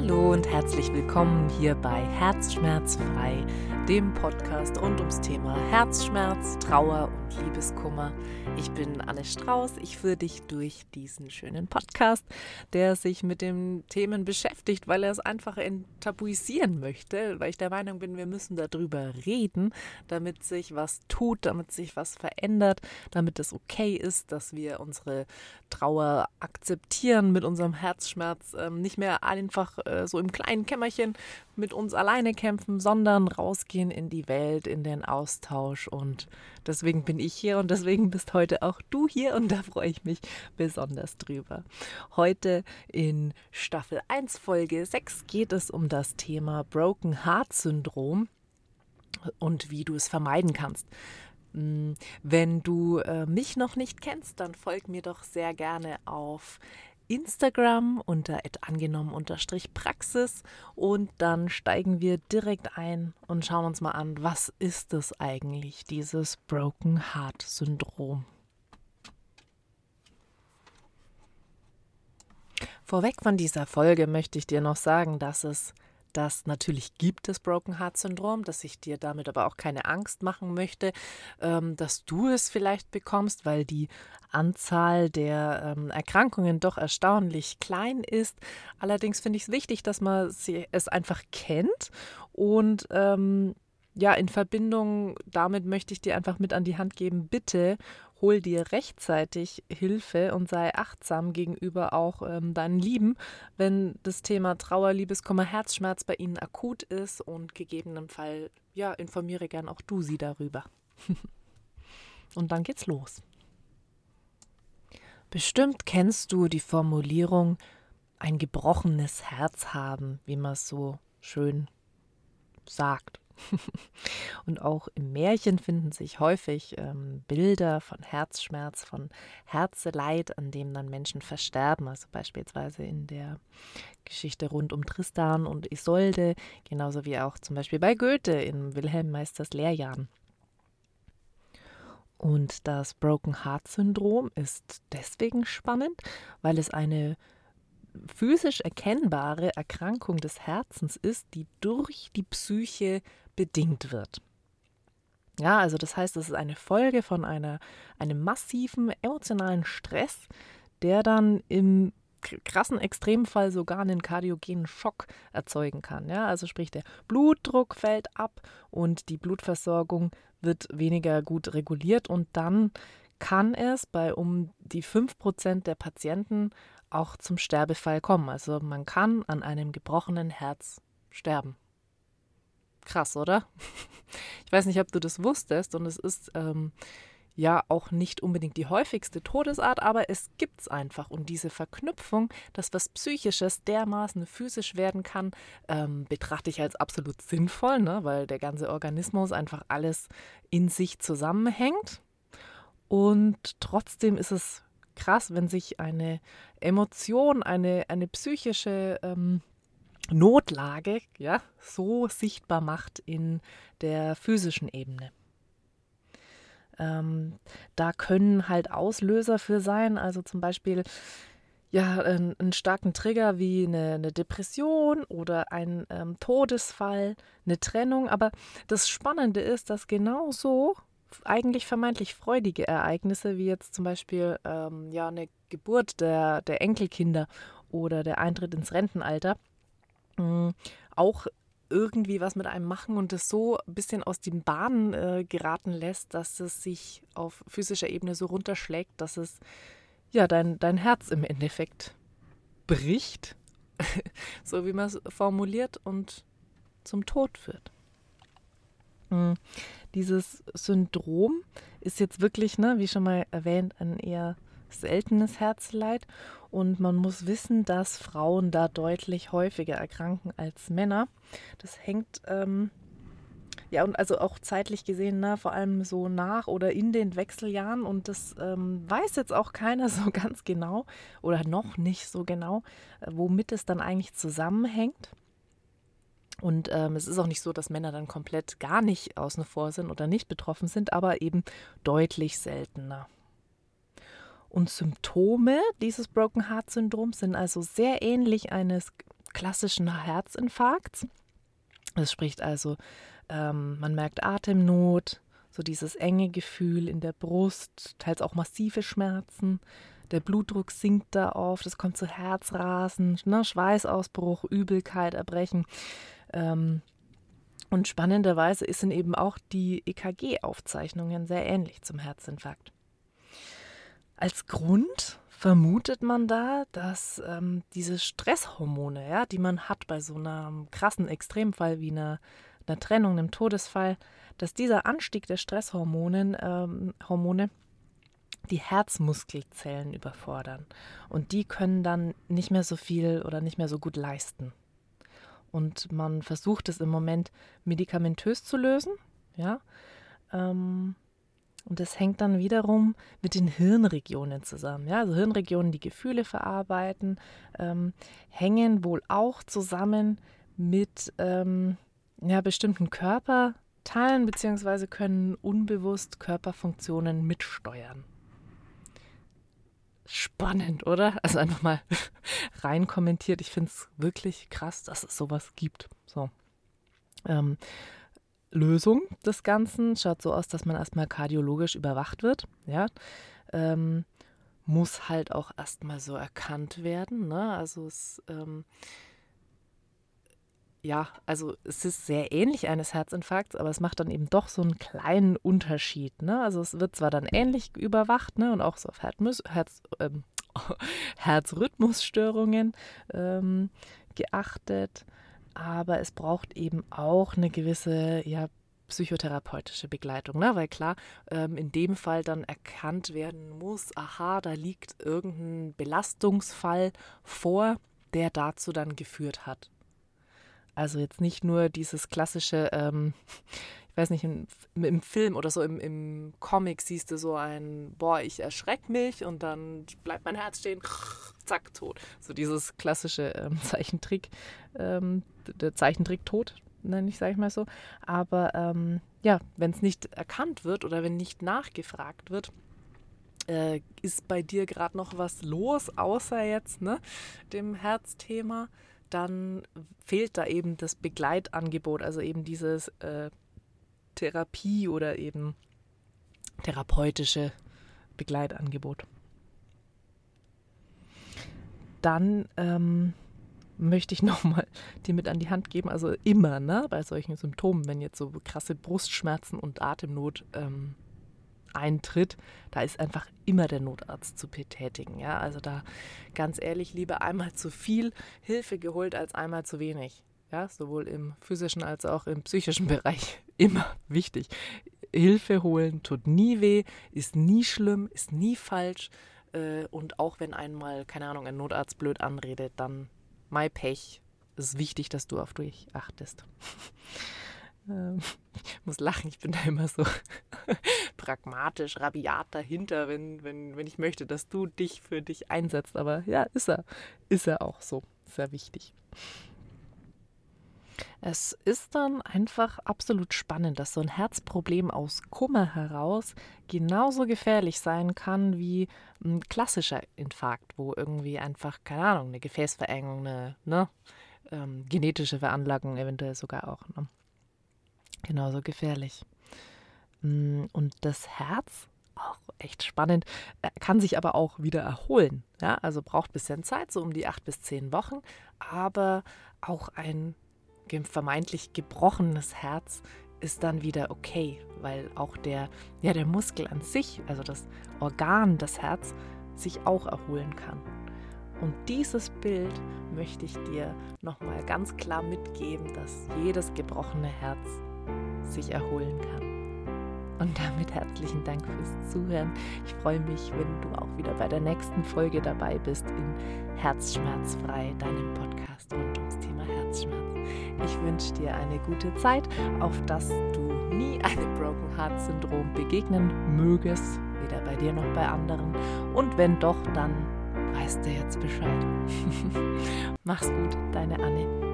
Hallo und herzlich willkommen hier bei Herzschmerzfrei, dem Podcast rund ums Thema Herzschmerz, Trauer und Liebeskummer. Ich bin Anne Strauß. Ich führe dich durch diesen schönen Podcast, der sich mit den Themen beschäftigt, weil er es einfach enttabuisieren möchte, weil ich der Meinung bin, wir müssen darüber reden, damit sich was tut, damit sich was verändert, damit es okay ist, dass wir unsere Trauer akzeptieren, mit unserem Herzschmerz ähm, nicht mehr einfach äh, so im kleinen Kämmerchen mit uns alleine kämpfen, sondern rausgehen in die Welt, in den Austausch. Und deswegen bin ich hier und deswegen bist heute auch du hier und da freue ich mich besonders drüber. Heute in Staffel 1, Folge 6 geht es um das Thema Broken Heart Syndrom und wie du es vermeiden kannst. Hm, wenn du äh, mich noch nicht kennst, dann folg mir doch sehr gerne auf Instagram unter angenommen-praxis und dann steigen wir direkt ein und schauen uns mal an, was ist es eigentlich, dieses Broken Heart Syndrom. Vorweg von dieser Folge möchte ich dir noch sagen, dass es dass natürlich gibt es Broken Heart Syndrom, dass ich dir damit aber auch keine Angst machen möchte, ähm, dass du es vielleicht bekommst, weil die Anzahl der ähm, Erkrankungen doch erstaunlich klein ist. Allerdings finde ich es wichtig, dass man es einfach kennt und ähm, ja, in Verbindung damit möchte ich dir einfach mit an die Hand geben, bitte hol dir rechtzeitig Hilfe und sei achtsam gegenüber auch ähm, deinen Lieben, wenn das Thema Trauer, Liebeskummer, Herzschmerz bei ihnen akut ist und gegebenenfalls, ja, informiere gern auch du sie darüber. und dann geht's los. Bestimmt kennst du die Formulierung ein gebrochenes Herz haben, wie man es so schön sagt. Und auch im Märchen finden sich häufig ähm, Bilder von Herzschmerz, von Herzeleid, an dem dann Menschen versterben. Also beispielsweise in der Geschichte rund um Tristan und Isolde, genauso wie auch zum Beispiel bei Goethe in Wilhelm Meisters Lehrjahren. Und das Broken Heart Syndrom ist deswegen spannend, weil es eine physisch erkennbare Erkrankung des Herzens ist, die durch die Psyche bedingt wird. Ja, also das heißt, es ist eine Folge von einer, einem massiven emotionalen Stress, der dann im krassen Extremfall sogar einen kardiogenen Schock erzeugen kann. Ja, also sprich, der Blutdruck fällt ab und die Blutversorgung wird weniger gut reguliert und dann kann es bei um die 5% der Patienten auch zum Sterbefall kommen. Also man kann an einem gebrochenen Herz sterben. Krass, oder? Ich weiß nicht, ob du das wusstest und es ist ähm, ja auch nicht unbedingt die häufigste Todesart, aber es gibt es einfach. Und diese Verknüpfung, dass was Psychisches dermaßen physisch werden kann, ähm, betrachte ich als absolut sinnvoll, ne? weil der ganze Organismus einfach alles in sich zusammenhängt. Und trotzdem ist es krass, wenn sich eine Emotion, eine, eine psychische ähm, Notlage ja, so sichtbar macht in der physischen Ebene. Ähm, da können halt Auslöser für sein, also zum Beispiel ja, einen, einen starken Trigger wie eine, eine Depression oder ein ähm, Todesfall, eine Trennung. Aber das Spannende ist, dass genauso eigentlich vermeintlich freudige Ereignisse, wie jetzt zum Beispiel ähm, ja, eine Geburt der, der Enkelkinder oder der Eintritt ins Rentenalter, mh, auch irgendwie was mit einem machen und es so ein bisschen aus den Bahnen äh, geraten lässt, dass es sich auf physischer Ebene so runterschlägt, dass es ja dein, dein Herz im Endeffekt bricht, so wie man es formuliert, und zum Tod führt. Mhm. Dieses Syndrom ist jetzt wirklich, ne, wie schon mal erwähnt, ein eher seltenes Herzleid. Und man muss wissen, dass Frauen da deutlich häufiger erkranken als Männer. Das hängt, ähm, ja, und also auch zeitlich gesehen, ne, vor allem so nach oder in den Wechseljahren. Und das ähm, weiß jetzt auch keiner so ganz genau oder noch nicht so genau, äh, womit es dann eigentlich zusammenhängt. Und ähm, es ist auch nicht so, dass Männer dann komplett gar nicht außen vor sind oder nicht betroffen sind, aber eben deutlich seltener. Und Symptome dieses Broken Heart Syndroms sind also sehr ähnlich eines klassischen Herzinfarkts. Das spricht also, ähm, man merkt Atemnot, so dieses enge Gefühl in der Brust, teils auch massive Schmerzen. Der Blutdruck sinkt da oft, es kommt zu Herzrasen, ne, Schweißausbruch, Übelkeit, Erbrechen. Ähm, und spannenderweise sind eben auch die EKG-Aufzeichnungen sehr ähnlich zum Herzinfarkt. Als Grund vermutet man da, dass ähm, diese Stresshormone, ja, die man hat bei so einem krassen Extremfall wie einer, einer Trennung, einem Todesfall, dass dieser Anstieg der Stresshormone ähm, Hormone, die Herzmuskelzellen überfordern. Und die können dann nicht mehr so viel oder nicht mehr so gut leisten. Und man versucht es im Moment medikamentös zu lösen, ja. Ähm, und das hängt dann wiederum mit den Hirnregionen zusammen. Ja, also Hirnregionen, die Gefühle verarbeiten, ähm, hängen wohl auch zusammen mit ähm, ja, bestimmten Körperteilen beziehungsweise können unbewusst Körperfunktionen mitsteuern. Spannend, oder? Also einfach mal rein kommentiert. Ich finde es wirklich krass, dass es sowas gibt. So. Ähm, Lösung des Ganzen schaut so aus, dass man erstmal kardiologisch überwacht wird. Ja. Ähm, muss halt auch erstmal so erkannt werden. Ne? Also es ähm, ja, also es ist sehr ähnlich eines Herzinfarkts, aber es macht dann eben doch so einen kleinen Unterschied. Ne? Also es wird zwar dann ähnlich überwacht ne? und auch so auf Herz, Herz, ähm, Herzrhythmusstörungen ähm, geachtet, aber es braucht eben auch eine gewisse ja, psychotherapeutische Begleitung, ne? weil klar, ähm, in dem Fall dann erkannt werden muss, aha, da liegt irgendein Belastungsfall vor, der dazu dann geführt hat. Also jetzt nicht nur dieses klassische, ähm, ich weiß nicht, im, im, Film oder so im, im Comic siehst du so ein, boah, ich erschreck mich und dann bleibt mein Herz stehen, zack, tot. So dieses klassische ähm, Zeichentrick, ähm, der Zeichentrick tot, nenne ich, sage ich mal so. Aber ähm, ja, wenn es nicht erkannt wird oder wenn nicht nachgefragt wird, äh, ist bei dir gerade noch was los, außer jetzt ne, dem Herzthema, dann fehlt da eben das Begleitangebot, also eben dieses äh, Therapie oder eben therapeutische Begleitangebot. Dann ähm, möchte ich nochmal dir mit an die Hand geben, also immer ne, bei solchen Symptomen, wenn jetzt so krasse Brustschmerzen und Atemnot ähm, eintritt, da ist einfach immer der Notarzt zu betätigen. Ja? Also da ganz ehrlich, lieber einmal zu viel Hilfe geholt als einmal zu wenig. Ja? Sowohl im physischen als auch im psychischen Bereich. Immer wichtig. Hilfe holen tut nie weh, ist nie schlimm, ist nie falsch. Äh, und auch wenn einmal, keine Ahnung, ein Notarzt blöd anredet, dann mein Pech. Es ist wichtig, dass du auf dich achtest. Ähm, ich muss lachen, ich bin da immer so pragmatisch, rabiat dahinter, wenn, wenn, wenn ich möchte, dass du dich für dich einsetzt. Aber ja, ist er. Ist er auch so. Sehr wichtig. Es ist dann einfach absolut spannend, dass so ein Herzproblem aus Kummer heraus genauso gefährlich sein kann wie ein klassischer Infarkt, wo irgendwie einfach, keine Ahnung, eine Gefäßverengung, eine ne, ähm, genetische Veranlagung eventuell sogar auch. Ne? Genauso gefährlich. Mm, und das Herz, auch echt spannend, äh, kann sich aber auch wieder erholen. Ja? Also braucht ein bisschen Zeit, so um die acht bis zehn Wochen. Aber auch ein vermeintlich gebrochenes Herz ist dann wieder okay, weil auch der, ja, der Muskel an sich, also das Organ, das Herz, sich auch erholen kann. Und dieses Bild möchte ich dir nochmal ganz klar mitgeben, dass jedes gebrochene Herz sich erholen kann. Und damit herzlichen Dank fürs Zuhören. Ich freue mich, wenn du auch wieder bei der nächsten Folge dabei bist in Herzschmerzfrei, deinem Podcast rund ums Thema Herzschmerz. Ich wünsche dir eine gute Zeit, auf dass du nie einem Broken Heart Syndrom begegnen mögest, weder bei dir noch bei anderen. Und wenn doch, dann weißt du jetzt Bescheid. Mach's gut, deine Anne.